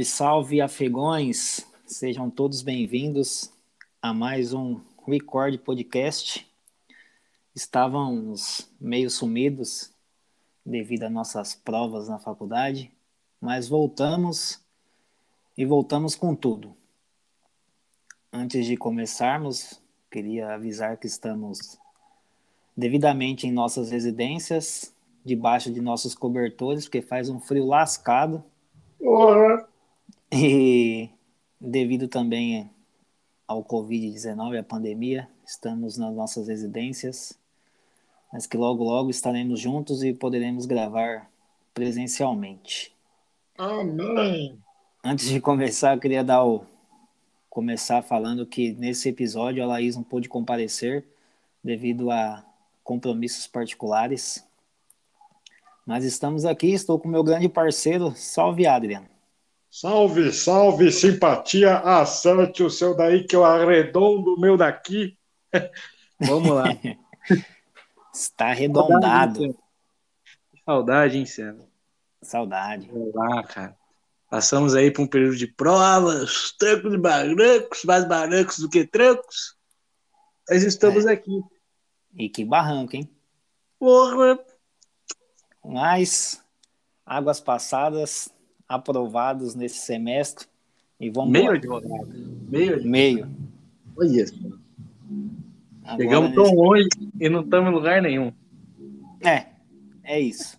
Salve, salve, afegões! Sejam todos bem-vindos a mais um Record Podcast. Estávamos meio sumidos devido às nossas provas na faculdade, mas voltamos e voltamos com tudo. Antes de começarmos, queria avisar que estamos devidamente em nossas residências, debaixo de nossos cobertores, porque faz um frio lascado. Porra. E devido também ao Covid-19, a pandemia, estamos nas nossas residências, mas que logo, logo estaremos juntos e poderemos gravar presencialmente. Amém. Antes de começar, eu queria dar o, começar falando que nesse episódio a Laís não pôde comparecer devido a compromissos particulares. Mas estamos aqui, estou com meu grande parceiro, salve Adrian. Salve, salve, simpatia, acerte o seu daí que eu arredondo o meu daqui. Vamos lá. Está arredondado. Saudade, hein, César? Saudade. Vamos lá, cara. Passamos aí por um período de provas, trancos e barrancos, mais barrancos do que trancos. Mas estamos É. aqui. E que barranco, hein? Porra! Mas águas passadas, aprovados nesse semestre. E vamos Meio advogado. Meio advogado. Meio. Olha só. Agora, Chegamos tão longe e não estamos em lugar nenhum. É, é isso.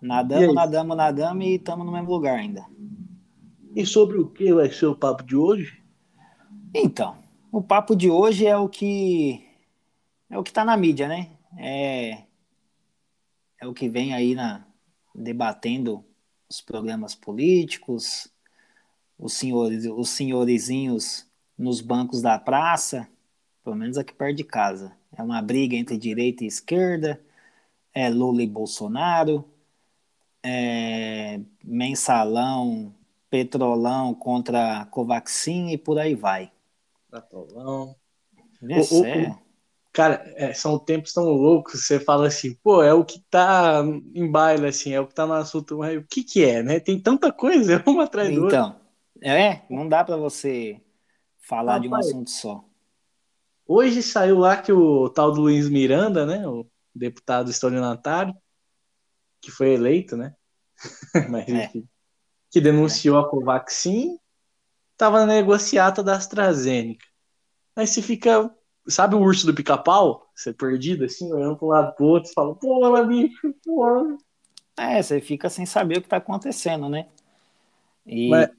Nadamos, aí? nadamos, nadamos e estamos no mesmo lugar ainda. E sobre o que vai ser o papo de hoje? Então, o papo de hoje é o que é o que está na mídia, né? É, é o que vem aí na debatendo os programas políticos, os senhores, os senhorizinhos nos bancos da praça, pelo menos aqui perto de casa. É uma briga entre direita e esquerda, é Lula e Bolsonaro, é mensalão, petrolão contra Covaxin e por aí vai. Atolão. Esse O- o- é- Cara, é, são tempos tão loucos, você fala assim, pô, é o que tá em baile, assim, é o que tá no assunto, mas o que que é, né? Tem tanta coisa, é uma atrás do. Então, é, não dá para você falar de um Rapaz. assunto só. Hoje saiu lá que o tal do Luiz Miranda, né, o deputado estelionatário, que foi eleito, né, mas É. enfim, que denunciou a Covaxin, tava na negociata da AstraZeneca. Aí você fica, sabe o urso do pica-pau? Você perdido, assim, olhando para um lado pro outro, e fala, porra, bicho, porra. É, você fica sem saber o que está acontecendo, né? E Mas-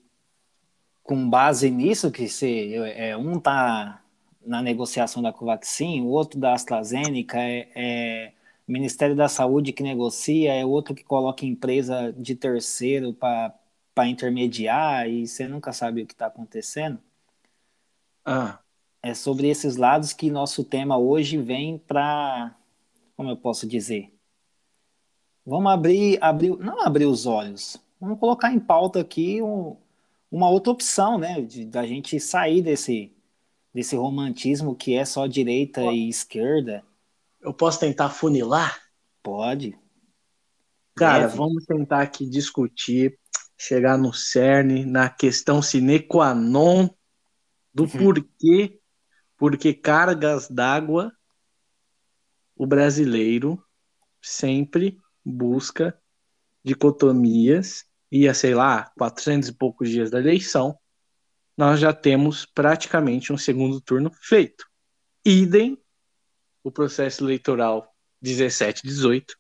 com base nisso, que você, é, um tá na negociação da Covaxin, o outro da AstraZeneca, é, é Ministério da Saúde que negocia, é outro que coloca empresa de terceiro para intermediar, e você nunca sabe o que está acontecendo. Ah, É sobre esses lados que nosso tema hoje vem para, como eu posso dizer, vamos abrir, abrir, não abrir os olhos, vamos colocar em pauta aqui um- uma outra opção, né, de, da gente sair desse desse romantismo que é só direita e esquerda. eu posso tentar funilar? Pode. Cara, Deve. vamos tentar aqui discutir, chegar no cerne, na questão sine qua non do Uhum. porquê, porque cargas d'água o brasileiro sempre busca dicotomias e, a, sei lá, 400 e poucos dias da eleição, nós já temos praticamente um segundo turno feito. Idem o processo eleitoral 17, 18,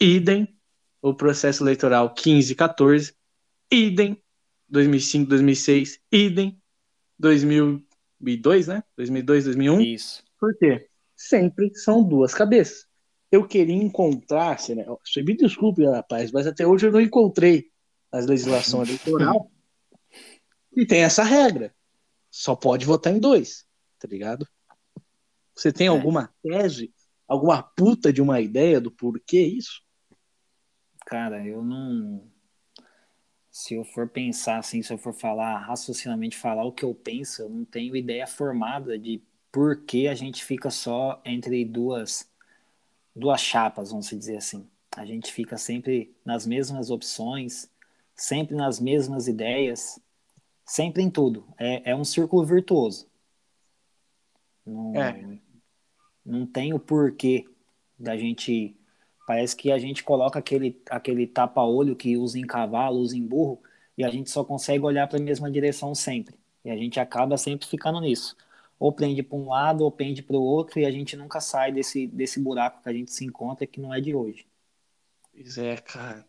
idem o processo eleitoral 15, 14, idem 2005, 2006, idem 2002, né? 2002, 2001. Isso. Por quê? Sempre são duas cabeças. Eu queria encontrar, se, né? Você me desculpe, rapaz, mas até hoje eu não encontrei nas legislação eleitoral e tem essa regra. Só pode votar em dois, tá ligado? Você tem É. alguma tese, alguma puta de uma ideia do porquê isso? Cara, eu não. Se eu for pensar assim, se eu for falar raciocinamente, falar o que eu penso, eu não tenho ideia formada de por que a gente fica só entre duas, duas chapas, vamos dizer assim. A gente fica sempre nas mesmas opções, sempre nas mesmas ideias, sempre em tudo. É, é um círculo virtuoso. Não, é. não tem o porquê da gente. Parece que a gente coloca aquele, aquele tapa-olho que usa em cavalo, usa em burro, e a gente só consegue olhar para a mesma direção sempre. E a gente acaba sempre ficando nisso. Ou pende para um lado, ou pende para o outro, e a gente nunca sai desse, desse buraco que a gente se encontra, que não é de hoje. Pois é, cara.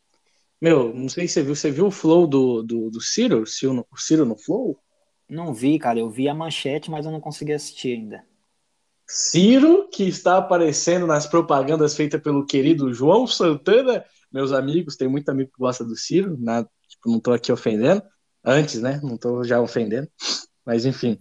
Meu, não sei se você viu, você viu o flow do, do, do Ciro? O Ciro, o Ciro no flow? Não vi, cara. Eu vi a manchete, mas eu não consegui assistir ainda. Ciro, que está aparecendo nas propagandas feitas pelo querido João Santana. Meus amigos, tem muito amigo que gosta do Ciro, né? tipo, não estou aqui ofendendo. Antes, né? Não estou já ofendendo. Mas enfim.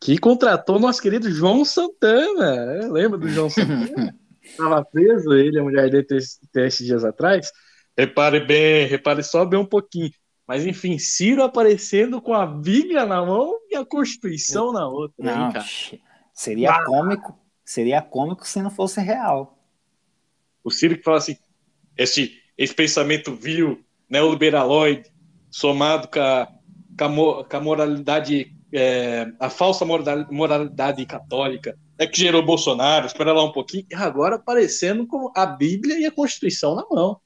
Que contratou nosso querido João Santana. Lembra do João Santana? Estava preso, ele e a mulher dele esses dias atrás. Repare bem, repare só bem um pouquinho. Mas enfim, Ciro aparecendo com a Bíblia na mão e a Constituição na outra. Não, hein, cara? Seria ah. cômico, seria cômico se não fosse real. O Ciro que fala assim, esse, esse pensamento vil, neoliberaloide, somado com a, com a, com a moralidade, é, a falsa moralidade católica, é que gerou Bolsonaro, espera lá um pouquinho, agora aparecendo com a Bíblia e a Constituição na mão.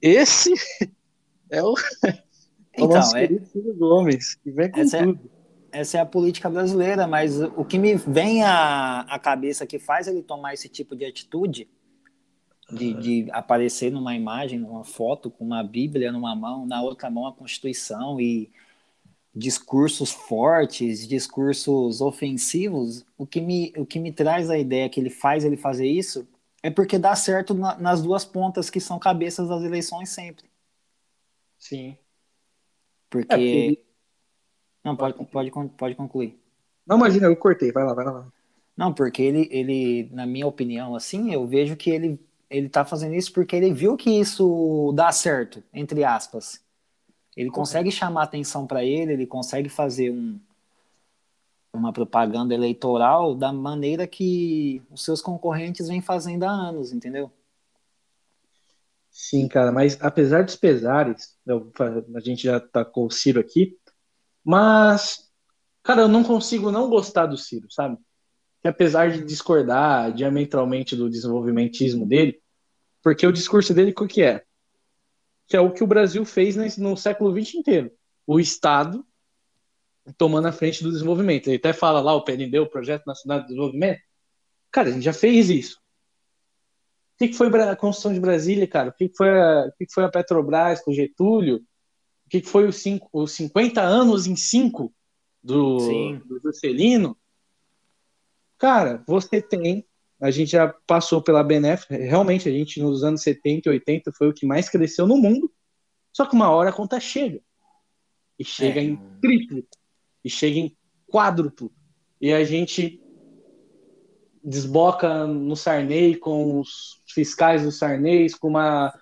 Esse é o, é então, o nosso é, Ciro Gomes, que vem com é tudo. É essa é a política brasileira, mas o que me vem à, à cabeça que faz ele tomar esse tipo de atitude, de, de, aparecer numa imagem, numa foto, com uma Bíblia numa mão, na outra mão a Constituição e discursos fortes, discursos ofensivos, o que me, o que me traz a ideia que ele faz ele fazer isso é porque dá certo na, nas duas pontas que são cabeças das eleições sempre. Sim. Porque. É porque não, pode, pode, pode concluir. Não, imagina, eu cortei. Vai lá, vai lá. Não, porque ele, ele, na minha opinião, assim, eu vejo que ele, ele tá fazendo isso porque ele viu que isso dá certo, entre aspas. Ele consegue chamar atenção para ele, ele consegue fazer um, uma propaganda eleitoral da maneira que os seus concorrentes vêm fazendo há anos, entendeu? Sim, cara, mas apesar dos pesares, eu, a gente já tacou o Ciro aqui, mas, cara, eu não consigo não gostar do Ciro, sabe? Que apesar de discordar diametralmente do desenvolvimentismo dele, porque o discurso dele, o que é? Que é o que o Brasil fez no século XX inteiro. O Estado tomando a frente do desenvolvimento. Ele até fala lá, o PND, o Projeto Nacional de Desenvolvimento. Cara, a gente já fez isso. O que foi a construção de Brasília, cara? O que foi a, o que foi a Petrobras com Getúlio? Que foi os, cinco, os 50 anos em 5 do, do Juscelino, cara, você tem, a gente já passou pela Benef, realmente a gente nos anos 70 e 80 foi o que mais cresceu no mundo, só que uma hora a conta chega. E chega é. em triplo, e chega em quádruplo. E a gente desboca no Sarney com os fiscais do Sarney, com uma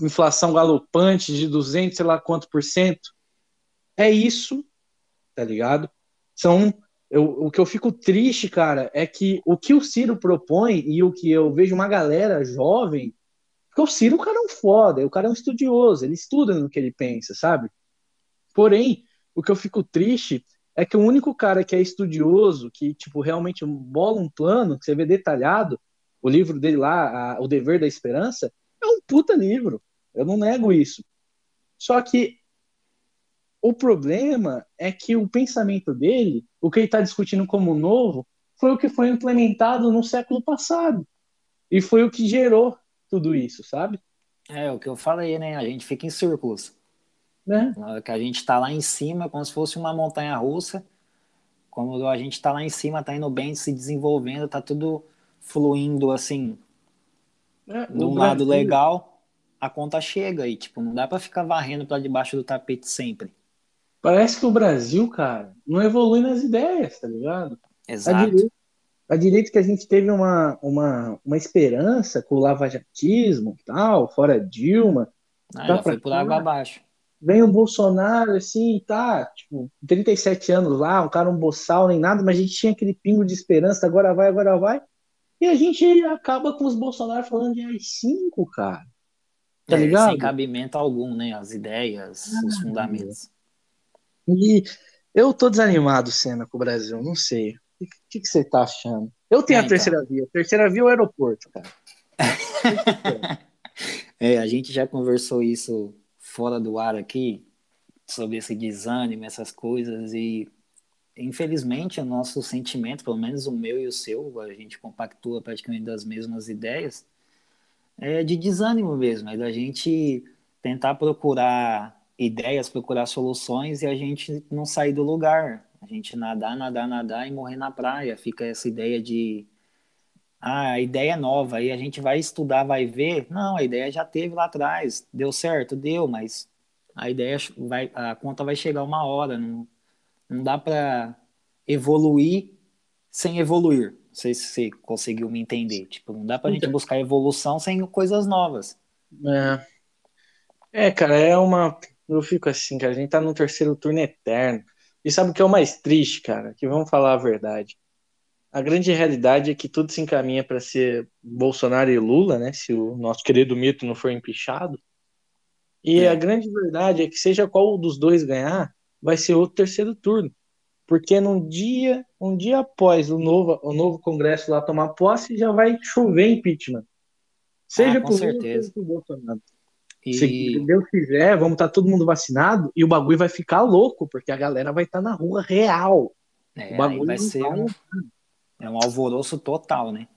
inflação galopante de 200, sei lá quanto por cento. É isso, tá ligado? São eu, o que eu fico triste, cara, é que o que o Ciro propõe e o que eu vejo uma galera jovem, porque o Ciro, o cara é um foda, o cara é um estudioso, ele estuda no que ele pensa, sabe? Porém, o que eu fico triste é que o único cara que é estudioso, que, tipo, realmente bola um plano, que você vê detalhado, o livro dele lá, a, O Dever da Esperança, é um puta livro. Eu não nego isso. Só que o problema é que o pensamento dele, o que ele está discutindo como novo, foi o que foi implementado no século passado. E foi o que gerou tudo isso, sabe? É, o que eu falei, né? A gente fica em círculos. Né? Que a gente está lá em cima, como se fosse uma montanha russa. Como a gente está lá em cima, está indo bem, se desenvolvendo, está tudo fluindo assim. É, de um lado legal, a conta chega e, tipo, não dá para ficar varrendo para debaixo do tapete sempre. Parece que o Brasil, cara, não evolui nas ideias, tá ligado? Exato. A direita, a direita que a gente teve uma, uma, uma esperança com o lavajatismo tal, fora Dilma. Ah, já foi por água abaixo. Vem o Bolsonaro, assim, tá, tipo, 37 anos lá, um cara um boçal nem nada, mas a gente tinha aquele pingo de esperança, agora vai, agora vai. E a gente acaba com os Bolsonaro falando de AI-5, cara. Tá É, ligado? sem cabimento algum, né? As ideias, Ah, os fundamentos. E eu tô desanimado, Senna, com o Brasil, não sei. O que, que, você tá achando? Eu tenho É, a então. terceira via. A terceira via é o aeroporto, cara. É, a gente já conversou isso fora do ar aqui, sobre esse desânimo, essas coisas, e infelizmente o nosso sentimento, pelo menos o meu e o seu, a gente compactua praticamente das mesmas ideias, é de desânimo mesmo, é da gente tentar procurar ideias, procurar soluções e a gente não sair do lugar, a gente nadar, nadar, nadar e morrer na praia, fica essa ideia de ah, a ideia é nova, aí a gente vai estudar, vai ver. Não, a ideia já teve lá atrás. Deu certo? Deu, mas a ideia vai, a conta vai chegar uma hora. Não, não dá para evoluir sem evoluir. Não sei se você conseguiu me entender. Tipo, não dá pra gente buscar evolução sem coisas novas. É. é, cara, é uma. Eu fico assim, cara. A gente tá no terceiro turno eterno. E sabe o que é o mais triste, cara? Que vamos falar a verdade. A grande realidade é que tudo se encaminha para ser Bolsonaro e Lula, né? Se o nosso querido mito não for empichado. E É. a grande verdade é que seja qual dos dois ganhar, vai ser outro terceiro turno. Porque num dia, um dia após o novo, o novo Congresso lá tomar posse, já vai chover impeachment. Seja Ah, com Lula, certeza. seja Bolsonaro. E Se Deus quiser, vamos estar todo mundo vacinado e o bagulho vai ficar louco, porque a galera vai estar na rua real. é, O bagulho vai ser vai- um, é um alvoroço total, né?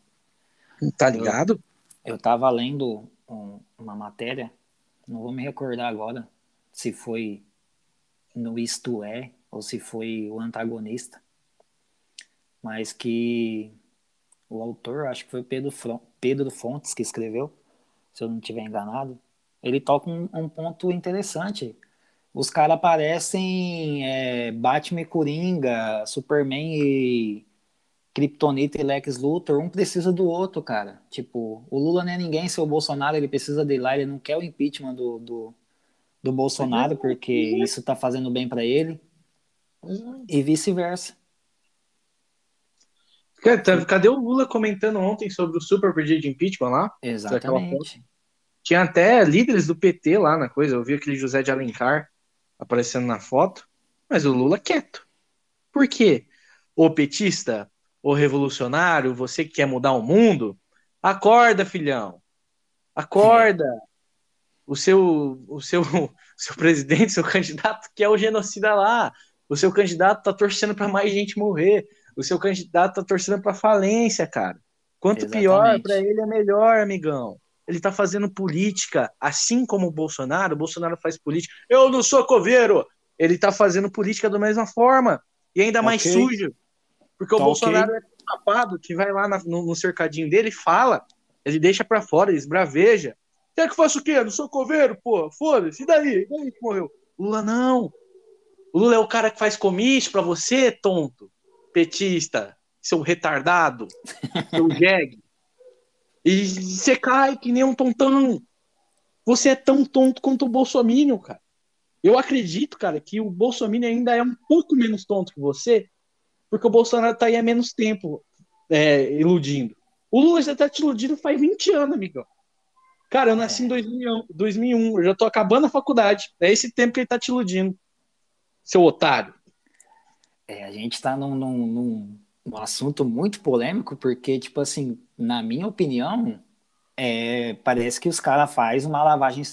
Tá ligado? Eu estava lendo um- uma matéria, não vou me recordar agora se foi no Isto É ou se foi o antagonista, mas que o autor, acho que foi Pedro, Fron- Pedro Fontes que escreveu, se eu não estiver enganado, ele toca um, um ponto interessante. Os caras parecem é, Batman e Coringa, Superman e Kryptonita e Lex Luthor, um precisa do outro, cara. Tipo, o Lula não é ninguém, seu Bolsonaro, ele precisa dele lá, ele não quer o impeachment do, do, do Bolsonaro, porque isso tá fazendo bem para ele, e vice-versa. Tá- Cadê o Lula comentando ontem sobre o super pedido de impeachment lá? Exatamente. Tinha até líderes do PT lá na coisa. Eu vi aquele José de Alencar aparecendo na foto, mas o Lula quieto. Por quê? Ô petista, ô revolucionário, você que quer mudar o mundo, acorda, filhão. Acorda. O seu, o seu, o seu presidente, seu candidato quer o genocida lá. O seu candidato tá torcendo para mais gente morrer. O seu candidato tá torcendo para falência, cara. Quanto pior Exatamente. para ele é melhor, amigão. Ele tá fazendo política, assim como o Bolsonaro. O Bolsonaro faz política. Eu não sou coveiro. Ele tá fazendo política da mesma forma. E ainda mais sujo. Porque o Tá Bolsonaro ok. é tapado que vai lá na- no, no cercadinho dele fala. Ele deixa pra fora, ele esbraveja. Quer que eu faça o quê? Eu não sou coveiro, pô. Foda-se. E daí? E daí que morreu? Lula não. O Lula é o cara que faz comício pra você, tonto. Petista. Seu retardado. Seu jegue. E você cai que nem um tontão. Você é tão tonto quanto o Bolsonaro, cara. Eu acredito, cara, que o Bolsonaro ainda é um pouco menos tonto que você, porque o Bolsonaro tá aí há menos tempo é, iludindo. O Lula já tá te iludindo faz 20 anos, amigão. Cara, eu nasci em 2001, 2001, eu já tô acabando a faculdade. É esse tempo que ele tá te iludindo. Seu otário. É, a gente está num, num, num, assunto muito polêmico, porque, tipo assim, na minha opinião, é, parece que os caras fazem uma lavagem,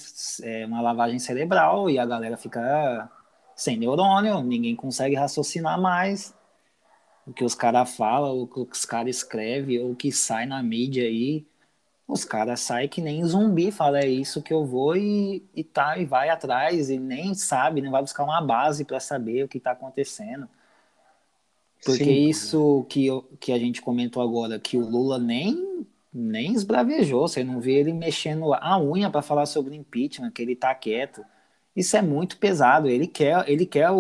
é, uma lavagem cerebral e a galera fica sem neurônio, ninguém consegue raciocinar mais o que os caras falam, o que os caras escrevem, ou o que sai na mídia aí. Os caras saem que nem zumbi, fala, é isso que eu vou e, e tá, e vai atrás, e nem sabe, não vai buscar uma base para saber o que tá acontecendo. Porque Sim. isso que, eu- que a gente comentou agora, que o Lula nem, nem esbravejou, você não vê ele mexendo a unha para falar sobre impeachment, que ele tá quieto. Isso é muito pesado, ele quer, ele quer o,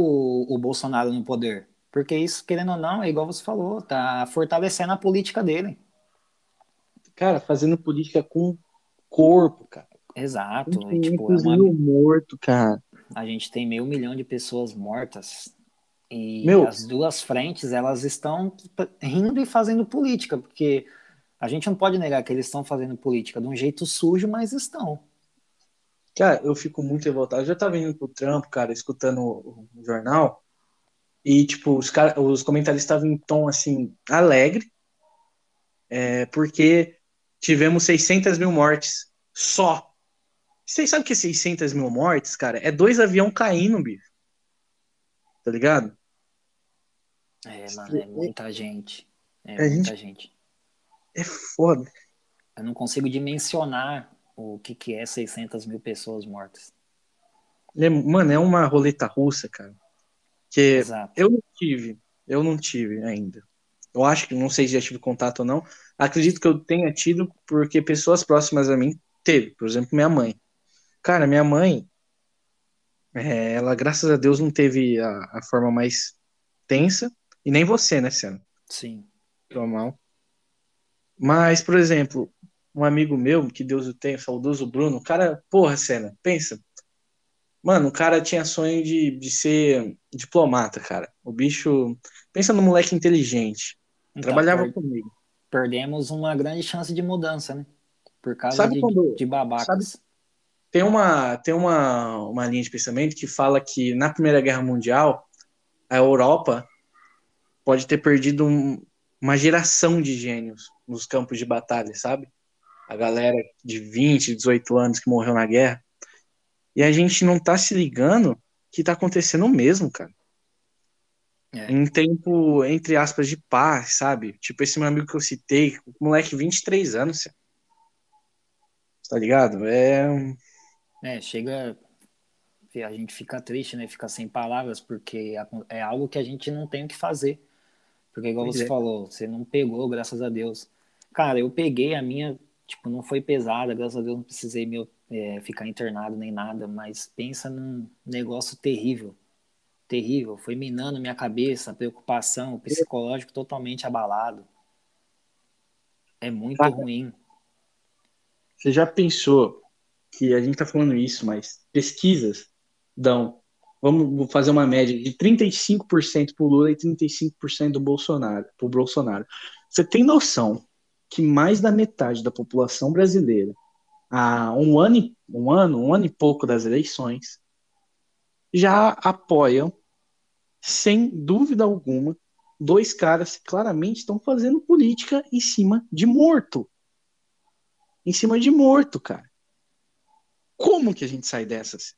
o Bolsonaro no poder. Porque isso, querendo ou não, é igual você falou, tá fortalecendo a política dele. Cara, fazendo política com corpo, cara. Exato. E, tipo, é uma- morto, cara. a gente tem meio milhão de pessoas mortas e Meu. as duas frentes elas estão rindo e fazendo política, porque a gente não pode negar que eles estão fazendo política de um jeito sujo, mas estão. Cara, eu fico muito revoltado. Eu já tava indo pro trampo, cara, escutando o, o jornal. E, tipo, os, cara, os comentaristas estavam em tom, assim, alegre. É, porque tivemos 600 mil mortes só. Vocês sabem que é 600 mil mortes, cara? É dois aviões caindo, bicho. Tá ligado? É, mano, é muita gente. É, É, muita gente- gente. É foda. Eu não consigo dimensionar o que, que é 600 mil pessoas mortas. É, mano, é uma roleta russa, cara. Que Exato. eu não tive, eu não tive ainda. Eu acho que, não sei se já tive contato ou não. Acredito que eu tenha tido, porque pessoas próximas a mim teve. Por exemplo, minha mãe. Cara, minha mãe, é, ela, graças a Deus, não teve a, a forma mais tensa. E nem você, né, Senna? Sim. Normal. Mas, por exemplo, um amigo meu, que Deus o tenha, saudoso Bruno, cara, porra, Senna, pensa. Mano, o cara tinha sonho de, de ser diplomata, cara. O bicho. Pensa no moleque inteligente. Então, Trabalhava per- comigo. perdemos uma grande chance de mudança, né? Por causa Sabe de, quando- de babacas. Tem uma, tem uma, uma linha de pensamento que fala que na Primeira Guerra Mundial, a Europa pode ter perdido um- uma geração de gênios nos campos de batalha, sabe? A galera de 20, 18 anos que morreu na guerra. E a gente não tá se ligando que tá acontecendo o mesmo, cara. É. Em tempo, entre aspas, de paz, sabe? Tipo esse meu amigo que eu citei, moleque 23 anos, cê- tá ligado? É, É, chega. A gente fica triste, né? Fica sem palavras, porque é algo que a gente não tem o que fazer. Porque, igual Pois você é. falou, você não pegou, graças a Deus. Cara, eu peguei a minha, tipo, não foi pesada, graças a Deus não precisei meu, é, ficar internado nem nada, mas pensa num negócio terrível. Terrível. Foi minando minha cabeça, preocupação, psicológico totalmente abalado. É muito Cara, ruim. Você já pensou que a gente tá falando isso, mas pesquisas dão, vamos fazer uma média de 35% pro Lula e 35% do Bolsonaro, pro Bolsonaro. Você tem noção que mais da metade da população brasileira, há um ano, e- um ano, um ano e pouco das eleições, já apoiam, sem dúvida alguma, dois caras que claramente estão fazendo política em cima de morto em cima de morto, cara. Como que a gente sai dessas?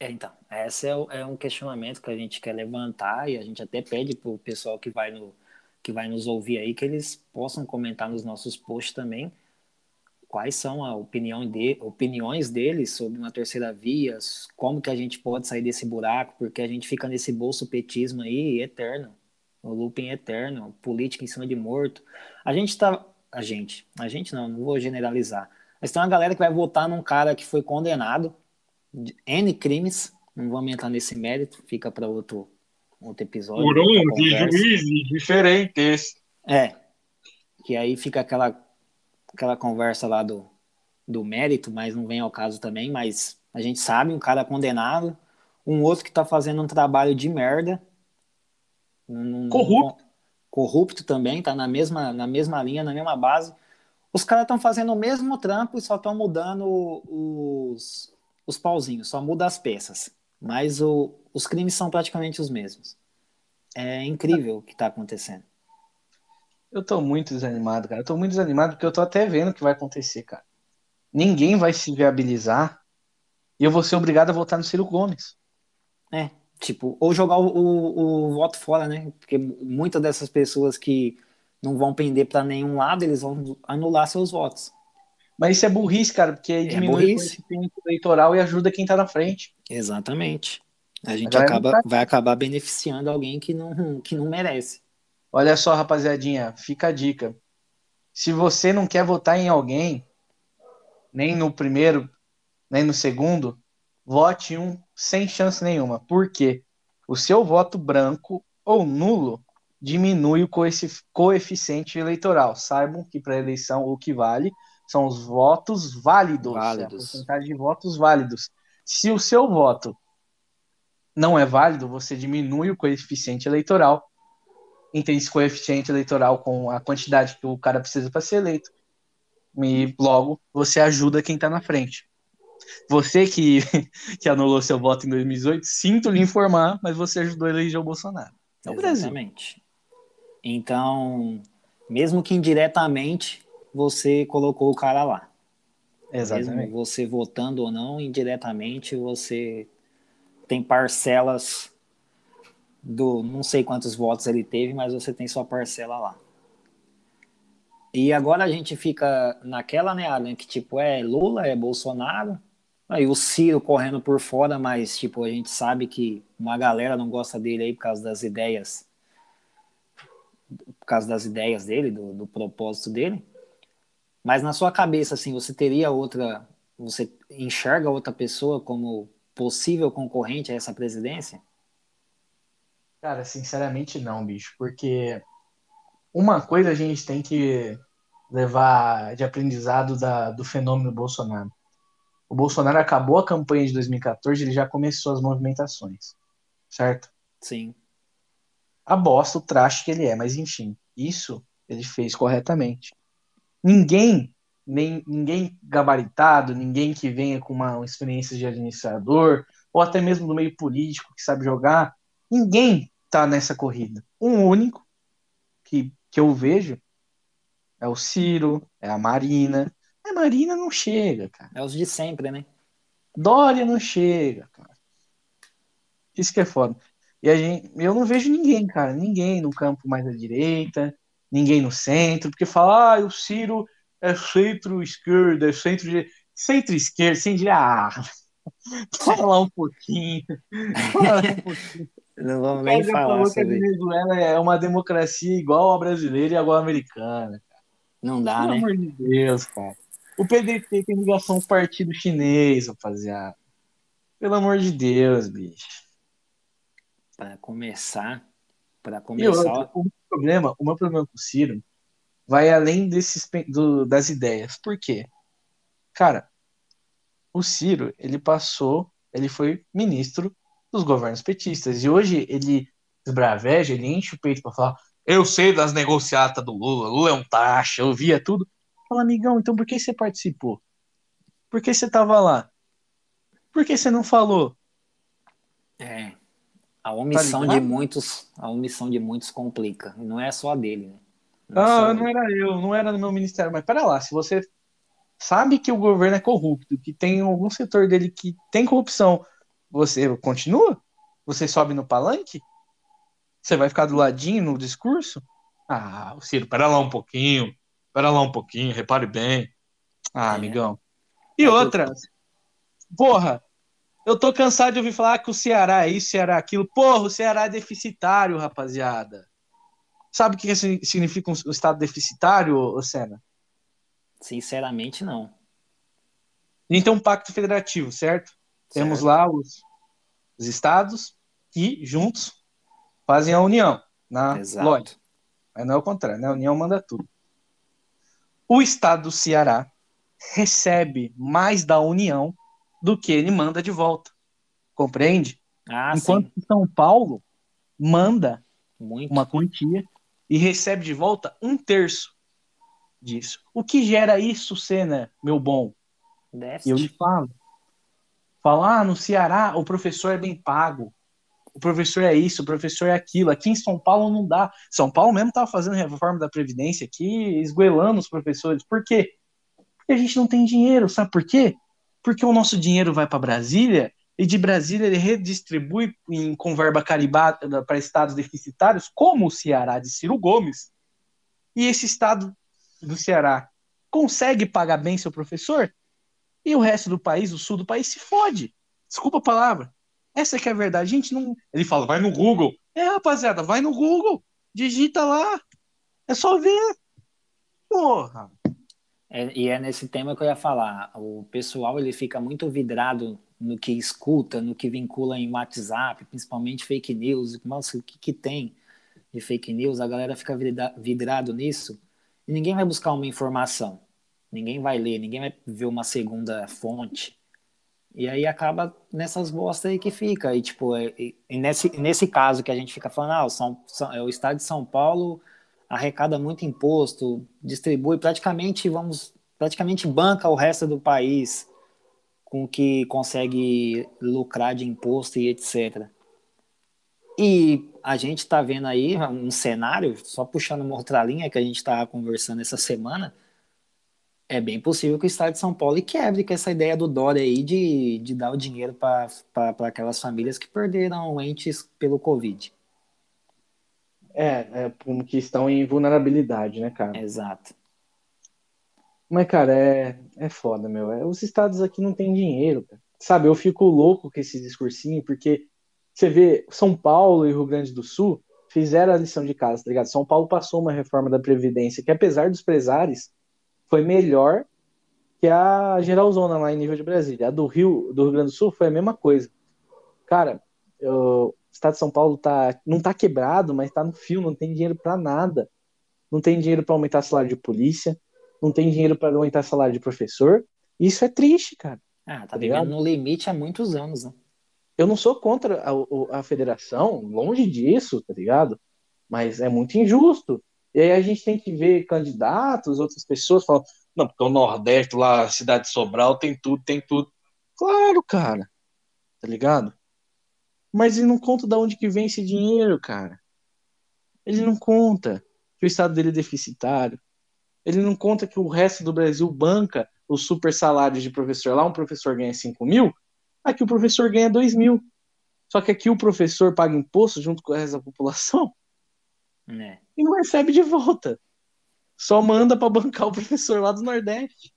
É, então, esse é, é um questionamento que a gente quer levantar e a gente até pede pro pessoal que vai, no, que vai nos ouvir aí que eles possam comentar nos nossos posts também quais são a opinião de, opiniões deles sobre uma terceira via, como que a gente pode sair desse buraco, porque a gente fica nesse bolso petismo aí eterno, o looping eterno, política em cima de morto. A gente tá, a gente, a gente não, não vou generalizar, mas tem uma galera que vai votar num cara que foi condenado de N crimes, não vamos entrar nesse mérito, fica para outro, outro episódio. Por um de juízes diferentes. É, que aí fica aquela, aquela conversa lá do, do mérito, mas não vem ao caso também, mas a gente sabe, um cara condenado, um outro que tá fazendo um trabalho de merda. Não- Corrupto. corrupto também, tá na mesma, na mesma linha, na mesma base. Os caras estão fazendo o mesmo trampo e só estão mudando os, os pauzinhos, só muda as peças. Mas o, os crimes são praticamente os mesmos. É incrível o que está acontecendo. Eu tô muito desanimado, cara. Eu tô muito desanimado porque eu tô até vendo o que vai acontecer, cara. Ninguém vai se viabilizar e eu vou ser obrigado a votar no Ciro Gomes. É, tipo, ou jogar o, o, o voto fora, né? Porque muitas dessas pessoas que não vão pender para nenhum lado, eles vão anular seus votos. Mas isso é burrice, cara, porque diminui o coeficiente eleitoral e ajuda quem tá na frente. Exatamente. A gente Vai acaba, vai acabar beneficiando alguém que não, que não merece. Olha só, rapaziadinha, fica a dica. Se você não quer votar em alguém, nem no primeiro, nem no segundo, vote um sem chance nenhuma. Por quê? O seu voto branco ou nulo diminui o coefi- coeficiente eleitoral. Saibam que para eleição o que vale são os votos válidos, Válidos. a porcentagem de votos válidos. Se o seu voto não é válido, você diminui o coeficiente eleitoral tem esse coeficiente eleitoral com a quantidade que o cara precisa para ser eleito. E logo você ajuda quem tá na frente. Você que, que anulou seu voto em 2018, sinto lhe informar, mas você ajudou a eleger o Bolsonaro. É o Brasil. Exatamente. Então, mesmo que indiretamente, você colocou o cara lá. Exatamente. Mesmo você votando ou não, indiretamente você tem parcelas do não sei quantos votos ele teve, mas você tem sua parcela lá. E agora a gente fica naquela né, Alan, que tipo é Lula, é Bolsonaro, aí o Ciro correndo por fora, mas tipo a gente sabe que uma galera não gosta dele aí por causa das ideias, por causa das ideias dele, do, do propósito dele. Mas na sua cabeça, assim, você teria outra, você enxerga outra pessoa como possível concorrente a essa presidência? Cara, sinceramente não, bicho, porque uma coisa a gente tem que levar de aprendizado da, do fenômeno Bolsonaro. O Bolsonaro acabou a campanha de 2014, ele já começou as movimentações, certo? Sim. A bosta, o traste que ele é, mas enfim, isso ele fez corretamente. Ninguém, nem, ninguém gabaritado, ninguém que venha com uma, uma experiência de administrador, ou até mesmo do meio político que sabe jogar, ninguém tá nessa corrida. Um único que, que eu vejo é o Ciro, é a Marina. A Marina não chega, cara. É os de sempre, né? Dória não chega, cara. Isso que é foda. E a gente, eu não vejo ninguém, cara, ninguém no campo mais à direita, ninguém no centro, porque fala, ah, o Ciro é centro-esquerda, é centro centro-esquerda, sem dizer, ah, fala um pouquinho. Fala um pouquinho. Não vamos nem falar sobre... que a Venezuela é uma democracia igual a brasileira e igual a americana. Cara. Não dá, Pelo né? Pelo amor de Deus, cara. O PDT tem ligação com o partido chinês, rapaziada. Pelo amor de Deus, bicho. Para começar, para começar... O, meu problema, o meu problema com o Ciro vai além desses, do, das ideias. Por quê? Cara, o Ciro, ele passou, ele foi ministro dos governos petistas. E hoje ele esbraveja, ele enche o peito para falar: eu sei das negociatas do Lula, Lula é um taxa, eu via tudo. Fala, amigão, então por que você participou? Por que você tava lá? Por que você não falou? É. A omissão tá de muitos, a omissão de muitos complica. Não é só a dele, né? Não, é ah, não era eu, não era no meu ministério. Mas pera lá, se você sabe que o governo é corrupto, que tem algum setor dele que tem corrupção, você continua? Você sobe no palanque? Você vai ficar do ladinho no discurso? Ah, o Ciro, pera lá um pouquinho, pera lá um pouquinho, repare bem. Ah, é. amigão. E é outra, porra, eu tô cansado de ouvir falar que o Ceará é isso, Ceará é aquilo. Porra, o Ceará é deficitário, rapaziada. Sabe o que significa um estado deficitário, Senna? Sinceramente, não. A gente tem um pacto federativo, certo? Temos lá os, os estados que juntos fazem a união na Exato. lógica. Mas não é o contrário, né? A união manda tudo. O estado do Ceará recebe mais da união do que ele manda de volta. Compreende? Ah, Enquanto sim. São Paulo manda Muito. uma quantia e recebe de volta um terço disso. O que gera isso, Senna, meu bom? Déficit. Eu lhe falo. Falar ah, no Ceará o professor é bem pago. O professor é isso, o professor é aquilo. Aqui em São Paulo não dá. São Paulo mesmo estava fazendo reforma da Previdência aqui, esgoelando os professores. Por quê? Porque a gente não tem dinheiro. Sabe por quê? Porque o nosso dinheiro vai para Brasília e de Brasília ele redistribui em, com verba caribada para estados deficitários, como o Ceará de Ciro Gomes. E esse estado do Ceará consegue pagar bem seu professor? E o resto do país, o sul do país, se fode. Desculpa a palavra. Essa que é a verdade. A gente não. Ele fala, vai no Google. É, rapaziada, vai no Google. Digita lá. É só ver. Porra. É, e é nesse tema que eu ia falar. O pessoal ele fica muito vidrado no que escuta, no que vincula em WhatsApp, principalmente fake news. Nossa, o que, que tem de fake news? A galera fica vidrado nisso e ninguém vai buscar uma informação. Ninguém vai ler, ninguém vai ver uma segunda fonte. E aí acaba nessas bostas aí que fica. E, tipo, é, e, nesse, nesse caso que a gente fica falando, ah, o, São, São, é, o estado de São Paulo arrecada muito imposto, distribui praticamente, vamos, praticamente banca o resto do país com o que consegue lucrar de imposto e etc. E a gente está vendo aí um cenário, só puxando uma outra linha que a gente estava conversando essa semana, é bem possível que o Estado de São Paulo quebre com essa ideia do Dória aí de, de dar o dinheiro para aquelas famílias que perderam entes pelo Covid. É, é, que estão em vulnerabilidade, né, cara? Exato. Mas, cara, é, é foda, meu. É, os estados aqui não têm dinheiro, cara. Sabe, eu fico louco com esse discursinho, porque você vê São Paulo e Rio Grande do Sul fizeram a lição de casa, tá ligado? São Paulo passou uma reforma da Previdência que, apesar dos pesares, foi melhor que a geralzona lá em nível de Brasília. A do Rio, do Rio Grande do Sul foi a mesma coisa. Cara, eu, estado de São Paulo tá, não tá quebrado, mas tá no fio, não tem dinheiro para nada. Não tem dinheiro para aumentar salário de polícia, não tem dinheiro para aumentar salário de professor. Isso é triste, cara. Ah, tá, tá vivendo no limite há muitos anos, né? Eu não sou contra a, a, federação, longe disso, tá ligado? Mas é muito injusto. E aí a gente tem que ver candidatos, outras pessoas falando, não, porque o Nordeste lá, cidade de Sobral, tem tudo, tem tudo. Claro, cara. Tá ligado? Mas ele não conta de onde que vem esse dinheiro, cara. Ele não conta que o estado dele é deficitário. Ele não conta que o resto do Brasil banca os super salários de professor. Lá um professor ganha 5 mil, aqui o professor ganha 2 mil. Só que aqui o professor paga imposto junto com o resto da população é. e não recebe de volta. Só manda para bancar o professor lá do Nordeste.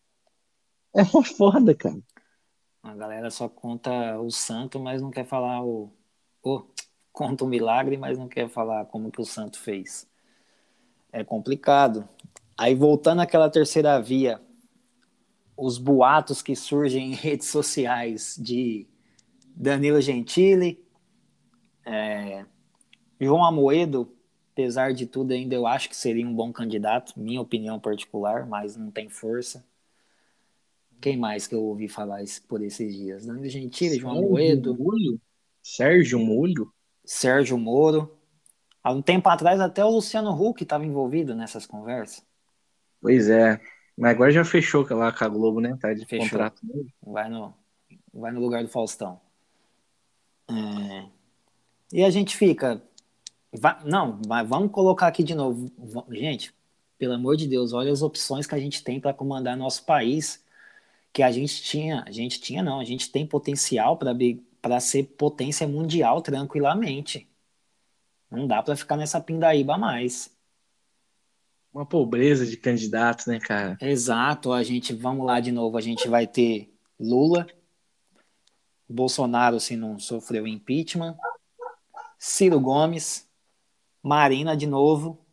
É foda, cara. A galera só conta o santo, mas não quer falar o, oh, conta um milagre, mas não quer falar como que o santo fez. É complicado. Aí voltando àquela terceira via, os boatos que surgem em redes sociais de Danilo Gentili, é, João Amoedo, apesar de tudo ainda eu acho que seria um bom candidato, minha opinião particular, mas não tem força. Quem mais que eu ouvi falar por esses dias? Danilo Gentili, João Amoedo. Sérgio Moro? Sérgio Moro. Há um tempo atrás até o Luciano Huck estava envolvido nessas conversas. Pois é. Mas agora já fechou lá com a Globo, né? Tá de fechou. contrato. Vai no, vai no lugar do Faustão. É... E a gente fica. Vai... Não, mas vamos colocar aqui de novo. Gente, pelo amor de Deus, olha as opções que a gente tem para comandar nosso país. Que a gente tinha, a gente tinha não, a gente tem potencial para para ser potência mundial tranquilamente. Não dá para ficar nessa pindaíba mais. Uma pobreza de candidatos, né, cara? Exato. A gente, vamos lá de novo, a gente vai ter Lula, Bolsonaro se não sofreu impeachment, Ciro Gomes, Marina de novo,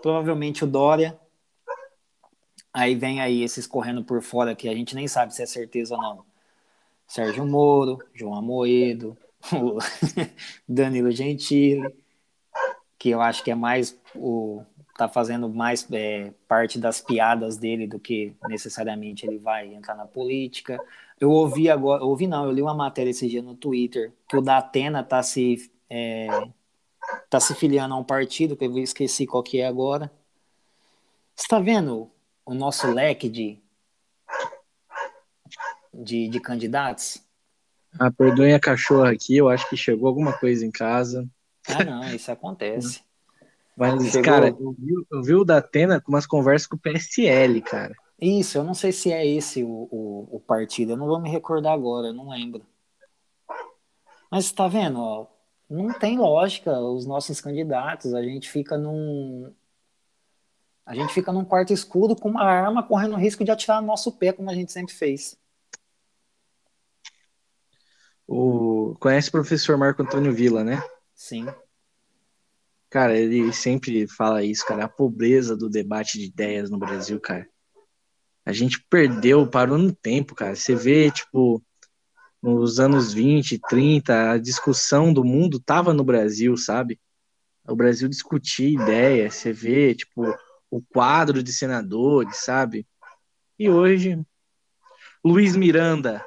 provavelmente o Dória. Aí vem aí esses correndo por fora que a gente nem sabe se é certeza ou não. Sérgio Moro, João Amoedo, Danilo Gentili, que eu acho que é mais o tá fazendo mais é, parte das piadas dele do que necessariamente ele vai entrar na política. Eu ouvi agora, ouvi não, eu li uma matéria esse dia no Twitter que o Datena tá se é, tá se filiando a um partido que eu esqueci qual que é agora. Você tá vendo o nosso leque de de, de candidatos? Ah, perdoem a cachorra aqui, eu acho que chegou alguma coisa em casa. Ah, não, isso acontece. Mas, chegou... cara, eu vi, eu vi o Datena com umas conversas com o PSL, cara. Isso, eu não sei se é esse o, o, o partido, eu não vou me recordar agora, eu não lembro. Mas tá vendo, ó, não tem lógica os nossos candidatos, a gente fica num. A gente fica num quarto escuro com uma arma correndo o risco de atirar no nosso pé, como a gente sempre fez. O... Conhece o professor Marco Antônio Villa, né? Sim. Cara, ele sempre fala isso, cara, a pobreza do debate de ideias no Brasil, cara. A gente perdeu, parou no tempo, cara. Você vê, tipo, nos anos 20, 30, a discussão do mundo tava no Brasil, sabe? O Brasil discutia ideias, você vê, tipo, o quadro de senadores, sabe? E hoje, Luiz Miranda,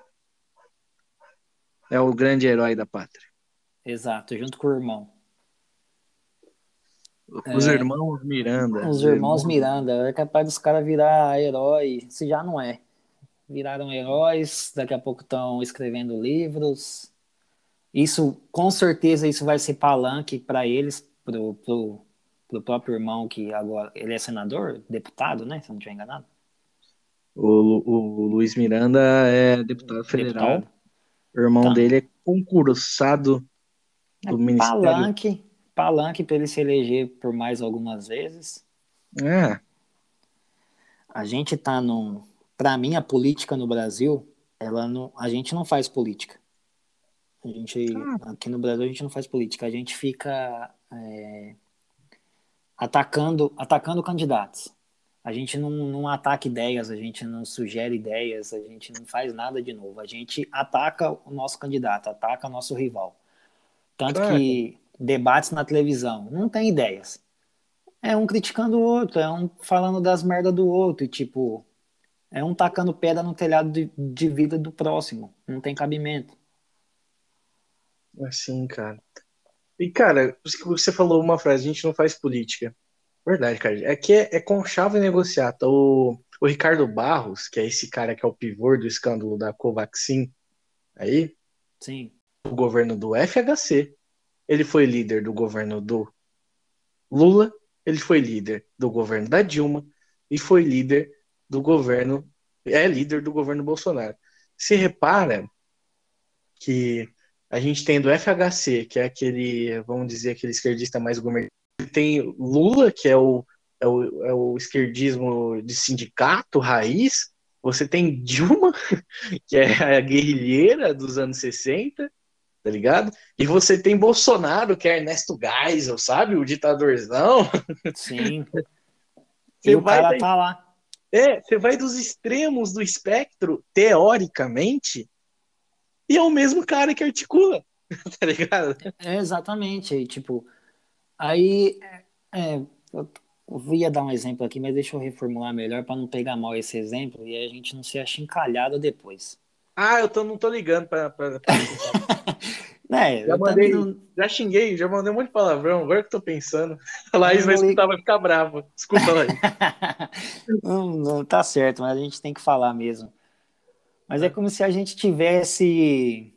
é o grande herói da pátria. Exato, junto com o irmão. Os é, irmãos Miranda. Os irmãos Miranda. É capaz dos caras virar herói, se já não é. viraram heróis, daqui a pouco estão escrevendo livros. Isso, com certeza, isso vai ser palanque para eles, pro, pro, pro próprio irmão que agora ele é senador, deputado, né? Se não estiver enganado. O, o Luiz Miranda é deputado federal. Deputado. O irmão Tá. dele é concursado do É Ministério. palanque, palanque para ele se eleger por mais algumas vezes. É, A gente tá num. Para mim, a política no Brasil, ela não, a gente não faz política. A gente, aqui no Brasil, a gente não faz política. A gente fica é, atacando, atacando candidatos. A gente não, não ataca ideias, a gente não sugere ideias, a gente não faz nada de novo. A gente ataca o nosso candidato, ataca o nosso rival. Tanto Claro. que debates na televisão não tem ideias. É um criticando o outro, é um falando das merdas do outro, e tipo, é um tacando pedra no telhado de, de vida do próximo. Não tem cabimento. assim, cara. E, cara, você falou uma frase, a gente não faz política. Verdade, cara. É que é, é conchave negociata. O, o Ricardo Barros, que é esse cara que é o pivô do escândalo da Covaxin, aí, Sim. o governo do FHC. Ele foi líder do governo do Lula, ele foi líder do governo da Dilma e foi líder do governo, é líder do governo Bolsonaro. Se repara que a gente tem do FHC, que é aquele, vamos dizer, aquele esquerdista mais gourmet, tem Lula, que é o, é o, é o esquerdismo de sindicato raiz, você tem Dilma, que é a guerrilheira dos anos 60, tá ligado? E você tem Bolsonaro, que é Ernesto Geisel, sabe? O ditadorzão. Sim. Você e o vai cara tá lá. É, você vai dos extremos do espectro, teoricamente, e é o mesmo cara que articula, tá ligado? É, exatamente. E, tipo, aí. é, eu ia dar um exemplo aqui, mas deixa eu reformular melhor para não pegar mal esse exemplo e a gente não ser achincalhado depois. Ah, eu tô, não tô ligando pra. pra- Né, Já mandei. não, Já xinguei, já mandei um monte de palavrão, agora que tô pensando. A Laís vai escutar, vai ficar brava. Desculpa, Laís. não, não tá certo, mas a gente tem que falar mesmo. Mas é como se a gente tivesse.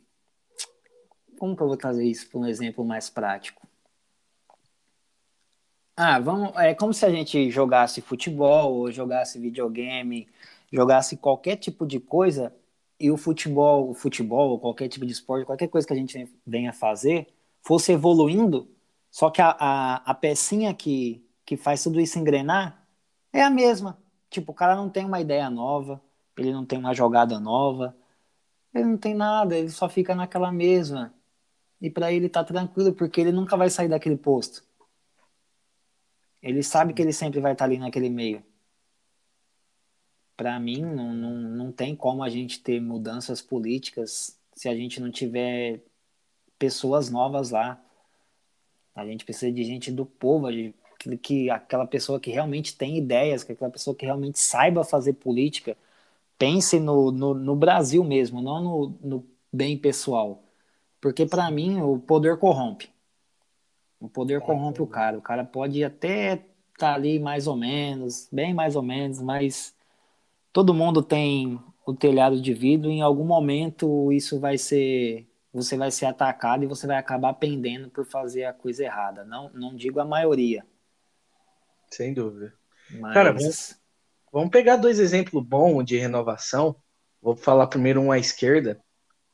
Como que eu vou trazer isso para um exemplo mais prático? Ah, vamos. É como se a gente jogasse futebol, ou jogasse videogame, jogasse qualquer tipo de coisa, e o futebol, o futebol, qualquer tipo de esporte, qualquer coisa que a gente venha fazer, fosse evoluindo, só que a, a, a pecinha que, que faz tudo isso engrenar é a mesma. Tipo, o cara não tem uma ideia nova, ele não tem uma jogada nova, ele não tem nada, ele só fica naquela mesma. E pra ele tá tranquilo, porque ele nunca vai sair daquele posto. Ele sabe que ele sempre vai estar ali naquele meio. Pra mim, não, não, não tem como a gente ter mudanças políticas se a gente não tiver pessoas novas lá. A gente precisa de gente do povo, de que, que aquela pessoa que realmente tem ideias, que aquela pessoa que realmente saiba fazer política, pense no, no, no Brasil mesmo, não no, no bem pessoal. Porque para mim o poder corrompe. O poder corrompe o cara. O cara pode até estar tá ali mais ou menos, bem mais ou menos, mas todo mundo tem o telhado de vidro. Em algum momento isso vai ser, você vai ser atacado e você vai acabar pendendo por fazer a coisa errada. Não, não digo a maioria, Sem dúvida. mas Cara, vamos- Vamos pegar dois exemplos bons de renovação. Vou falar primeiro um à esquerda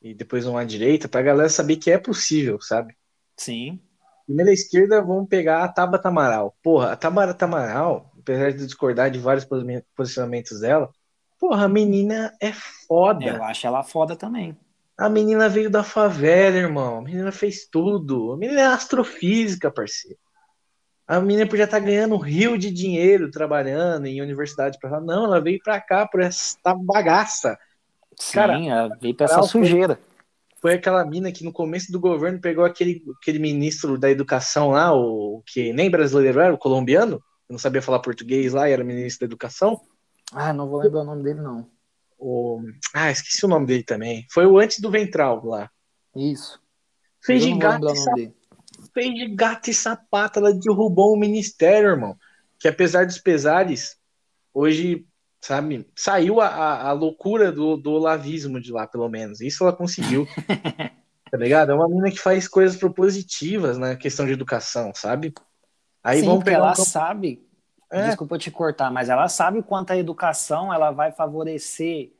e depois um à direita, pra galera saber que é possível, sabe? sim, Primeiro à esquerda, vamos pegar a Tabata Amaral. Porra, a Tabata Amaral, apesar de discordar de vários posi- posicionamentos dela, porra, a menina é foda. eu acho ela foda também. A menina veio da favela, irmão. A menina fez tudo. A menina é astrofísica, parceiro. A menina podia estar ganhando um rio de dinheiro trabalhando em universidade pra Não, ela veio pra cá por essa bagaça. Sim, Cara, ela veio pra essa Amaral foi- sujeira. Foi aquela mina que no começo do governo pegou aquele, aquele ministro da educação lá, o que nem brasileiro era, o colombiano, não sabia falar português lá e era ministro da educação. Ah, não vou lembrar o nome dele, não. O... Ah, esqueci o nome dele também. Foi o antes do Ventral lá. Isso. Fez de gato e fez de gato e sapato, ela derrubou o ministério, irmão. Que apesar dos pesares, hoje sabe? Saiu a, a, a loucura do, do olavismo de lá, pelo menos. Isso ela conseguiu. tá ligado? É uma menina que faz coisas propositivas na questão de educação, sabe? Aí Sim, vamos pegar ela um... sabe. É. Desculpa te cortar, mas ela sabe o quanto a educação ela vai favorecer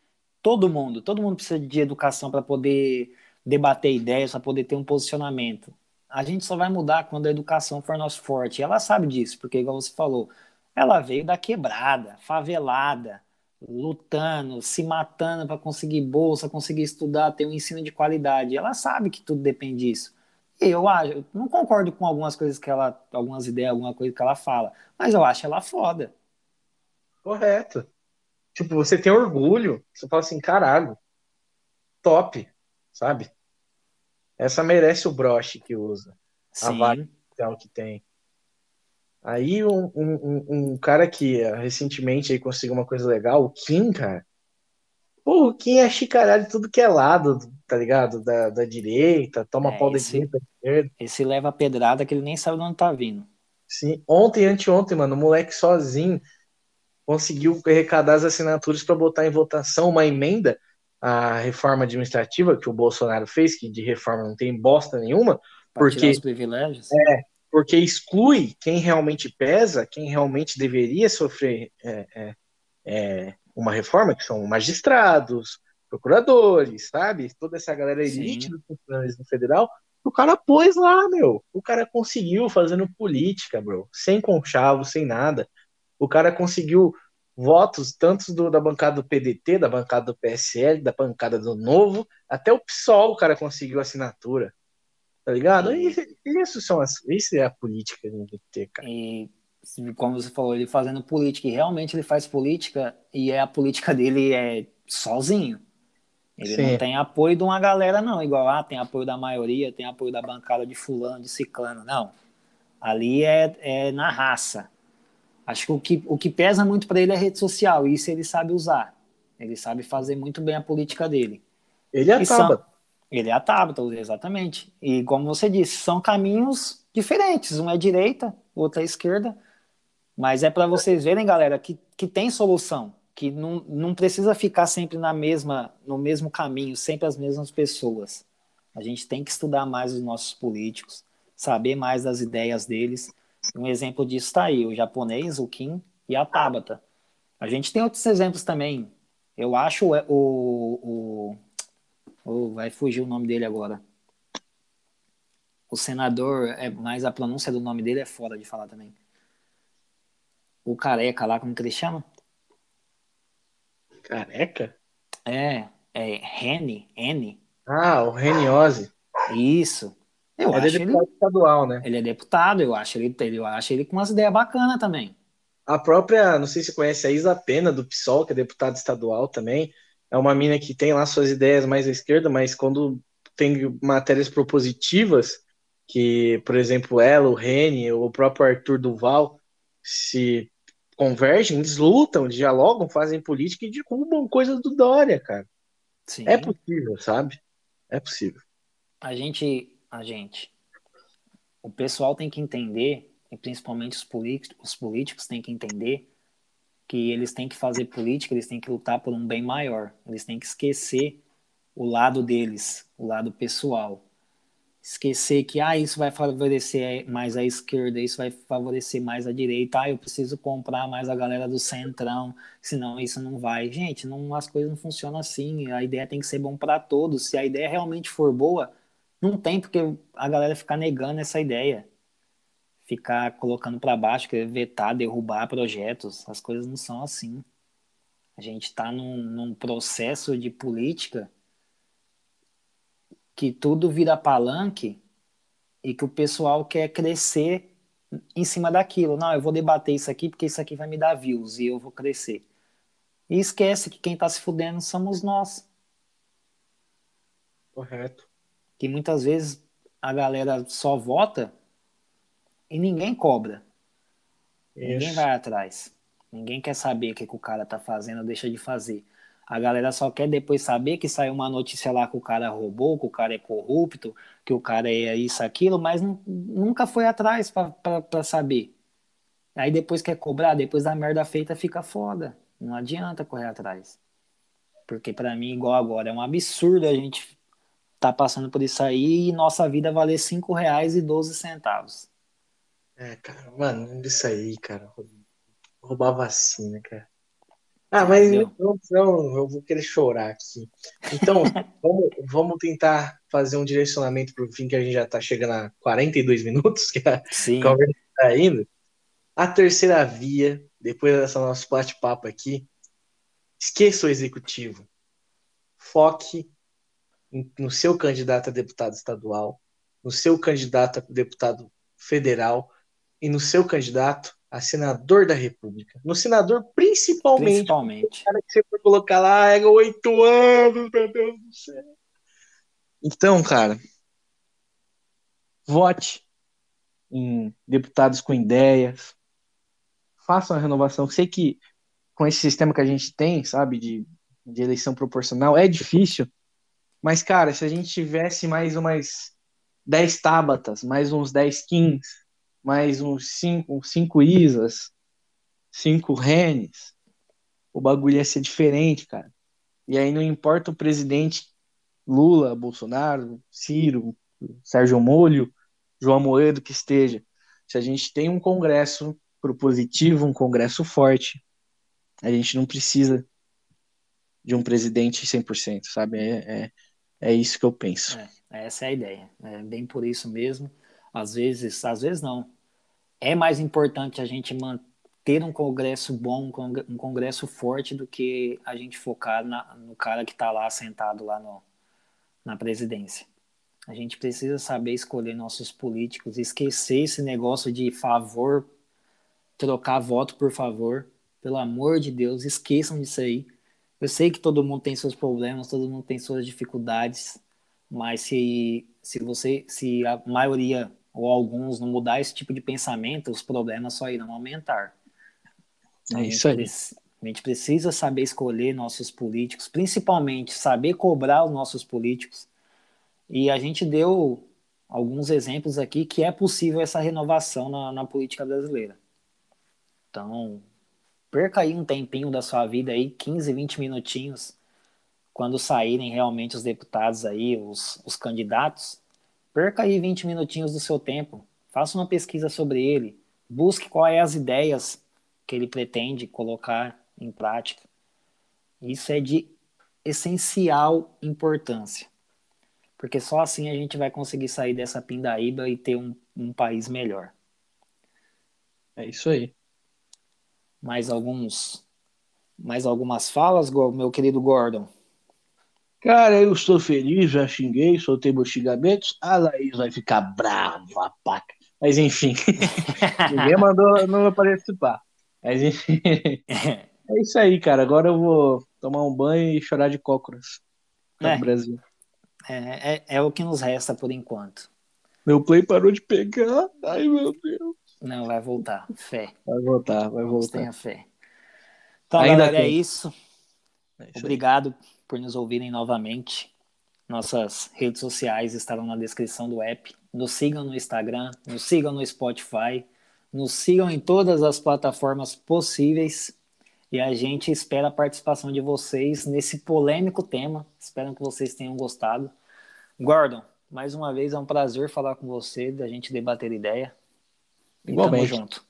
todo mundo. Todo mundo precisa de educação para poder debater ideias, para poder ter um posicionamento. A gente só vai mudar quando a educação for nosso forte. E ela sabe disso, porque, igual você falou, ela veio da quebrada, favelada, lutando, se matando para conseguir bolsa, conseguir estudar, ter um ensino de qualidade. Ela sabe que tudo depende disso. E eu acho, eu não concordo com algumas coisas que ela, algumas ideias, alguma coisa que ela fala, mas eu acho ela foda. Correto. Tipo, você tem orgulho, você fala assim, caralho, top, sabe? Essa merece o broche que usa. Sim. A vaga que tem. Aí um, um, um, cara que recentemente aí conseguiu uma coisa legal, o Kim, cara. Pô, o Kim é chicaralho de tudo que é lado, tá ligado? Da, da direita, toma é, pau da direita, esquerda. Esse leva pedrada que ele nem sabe de onde tá vindo. Sim, ontem e anteontem, mano, o moleque sozinho conseguiu arrecadar as assinaturas para botar em votação uma emenda à reforma administrativa que o Bolsonaro fez, que de reforma não tem bosta nenhuma, pra porque os privilégios. É, porque exclui quem realmente pesa, quem realmente deveria sofrer é, é, é, uma reforma, que são magistrados, procuradores, sabe? Toda essa galera elite do funcionalismo federal, o cara pôs lá, meu. O cara conseguiu fazendo política, bro. Sem conchavo, sem nada. O cara conseguiu votos, tanto do, da bancada do PDT, da bancada do PSL, da bancada do Novo, até o PSOL o cara conseguiu assinatura. Tá ligado? E, isso, são as, isso é a política que a gente tem que ter, cara. E como você falou, ele fazendo política, e realmente ele faz política, e é a política dele é sozinho. Ele Sim. não tem apoio de uma galera, não, igual ah, tem apoio da maioria, tem apoio da bancada de fulano, de ciclano, não. Ali é, é na raça. Acho que o que, o que pesa muito para ele é rede social, e isso ele sabe usar. Ele sabe fazer muito bem a política dele. Ele acaba. São, ele é a Tabata, exatamente. E como você disse, são caminhos diferentes. Um é direita, o outro é esquerda. Mas é para vocês verem, galera, que, que tem solução. Que não, não precisa ficar sempre na mesma, no mesmo caminho, sempre as mesmas pessoas. A gente tem que estudar mais os nossos políticos, saber mais das ideias deles. Um exemplo disso está aí, o japonês, o Kim e a Tabata. A gente tem outros exemplos também. Eu acho o, o, Oh, vai fugir o nome dele agora. O senador, é, mas a pronúncia do nome dele é fora de falar também. O careca lá, como que ele chama? Careca? É, é Rene, N. Ah, o Rene Ozzy. Isso. Eu ele é acho é deputado ele, estadual, né? Ele é deputado, eu acho ele, eu acho ele com umas ideias bacanas também. A própria, não sei se você conhece a Isa Pena do PSOL, que é deputada estadual também é uma mina que tem lá suas ideias mais à esquerda, mas quando tem matérias propositivas, que, por exemplo, ela, o Rene, o próprio Arthur Duval se convergem, eles lutam, dialogam, fazem política e derrubam coisas do Dória, cara. Sim. É possível, sabe? É possível. A gente, a gente, o pessoal tem que entender, e principalmente os políticos, os políticos têm que entender que eles têm que fazer política, eles têm que lutar por um bem maior. Eles têm que esquecer o lado deles, o lado pessoal. Esquecer que ah, isso vai favorecer mais a esquerda, isso vai favorecer mais a direita, ah, eu preciso comprar mais a galera do centrão, senão isso não vai. Gente, não, as coisas não funcionam assim. A ideia tem que ser bom para todos. Se a ideia realmente for boa, não tem porque a galera ficar negando essa ideia ficar colocando para baixo, querer vetar, derrubar projetos. As coisas não são assim. A gente está num, num, processo de política que tudo vira palanque e que o pessoal quer crescer em cima daquilo. Não, eu vou debater isso aqui porque isso aqui vai me dar views e eu vou crescer. E esquece que quem está se fudendo somos nós. Correto. Que muitas vezes a galera só vota e ninguém cobra. Isso. Ninguém vai atrás. Ninguém quer saber o que, que o cara tá fazendo ou deixa de fazer. A galera só quer depois saber que saiu uma notícia lá que o cara roubou, que o cara é corrupto, que o cara é isso, aquilo, mas nunca foi atrás para saber. Aí depois quer cobrar, depois da merda feita fica foda. Não adianta correr atrás. Porque para mim, igual agora, é um absurdo a gente tá passando por isso aí e nossa vida valer cinco reais e doze centavos. É, cara, mano, isso aí, cara. Roubar vacina, cara. Ah, mas não, não, eu vou querer chorar aqui. Então, vamos, vamos tentar fazer um direcionamento para o fim, que a gente já está chegando a 42 minutos, que a Sim. conversa está indo. A terceira via, depois dessa nosso bate-papo aqui, esqueça o executivo. Foque no seu candidato a deputado estadual, no seu candidato a deputado federal e no seu candidato a senador da República. No senador, principalmente. Principalmente. O cara que você for colocar lá é oito anos, meu Deus do céu. Então, cara, vote em deputados com ideias. Faça uma renovação. Sei que com esse sistema que a gente tem, sabe, de, de eleição proporcional, é difícil. Mas, cara, se a gente tivesse mais umas 10 tábatas, mais uns 10 kings, mais uns 5 cinco isas, 5 renes, o bagulho ia ser diferente, cara. E aí não importa o presidente Lula, Bolsonaro, Ciro, Sérgio Molho, João Moedo que esteja. Se a gente tem um congresso propositivo, um congresso forte, a gente não precisa de um presidente 100%, sabe? É, é, é isso que eu penso. É, essa é a ideia. É bem por isso mesmo. Às vezes, às vezes não. É mais importante a gente manter um congresso bom, um congresso forte, do que a gente focar na, no cara que está lá sentado lá no, na presidência. A gente precisa saber escolher nossos políticos, esquecer esse negócio de favor, trocar voto por favor. Pelo amor de Deus, esqueçam disso aí. Eu sei que todo mundo tem seus problemas, todo mundo tem suas dificuldades, mas se, se você, se a maioria ou alguns não mudar esse tipo de pensamento, os problemas só irão aumentar. É isso aí. A gente precisa saber escolher nossos políticos, principalmente saber cobrar os nossos políticos. E a gente deu alguns exemplos aqui que é possível essa renovação na, na política brasileira. Então, perca aí um tempinho da sua vida aí, 15, 20 minutinhos, quando saírem realmente os deputados aí, os, os candidatos, perca aí 20 minutinhos do seu tempo, faça uma pesquisa sobre ele, busque quais as ideias que ele pretende colocar em prática. Isso é de essencial importância, porque só assim a gente vai conseguir sair dessa pindaíba e ter um, um país melhor. É isso aí mais alguns mais algumas falas, meu querido Gordon? Cara, eu estou feliz, já xinguei, soltei meus xingamentos. A Laís vai ficar brava, paca. Mas enfim, ninguém mandou não participar. Mas enfim, é isso aí, cara. Agora eu vou tomar um banho e chorar de cócoras no É. Brasil. É, é, é o que nos resta por enquanto. Meu play parou de pegar. Ai, meu Deus. Não, vai voltar. Fé. Vai voltar, vai voltar. Tenha fé. Então, Ainda galera, é isso. É isso aí. Por nos ouvirem novamente. Nossas redes sociais estarão na descrição do app. Nos sigam no Instagram, nos sigam no Spotify, nos sigam em todas as plataformas possíveis. E a gente espera a participação de vocês nesse polêmico tema. Espero que vocês tenham gostado. Gordon, mais uma vez é um prazer falar com você, da gente debater ideia. E Igualmente. Tamo junto.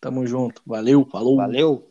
Tamo junto. Valeu, falou. Valeu!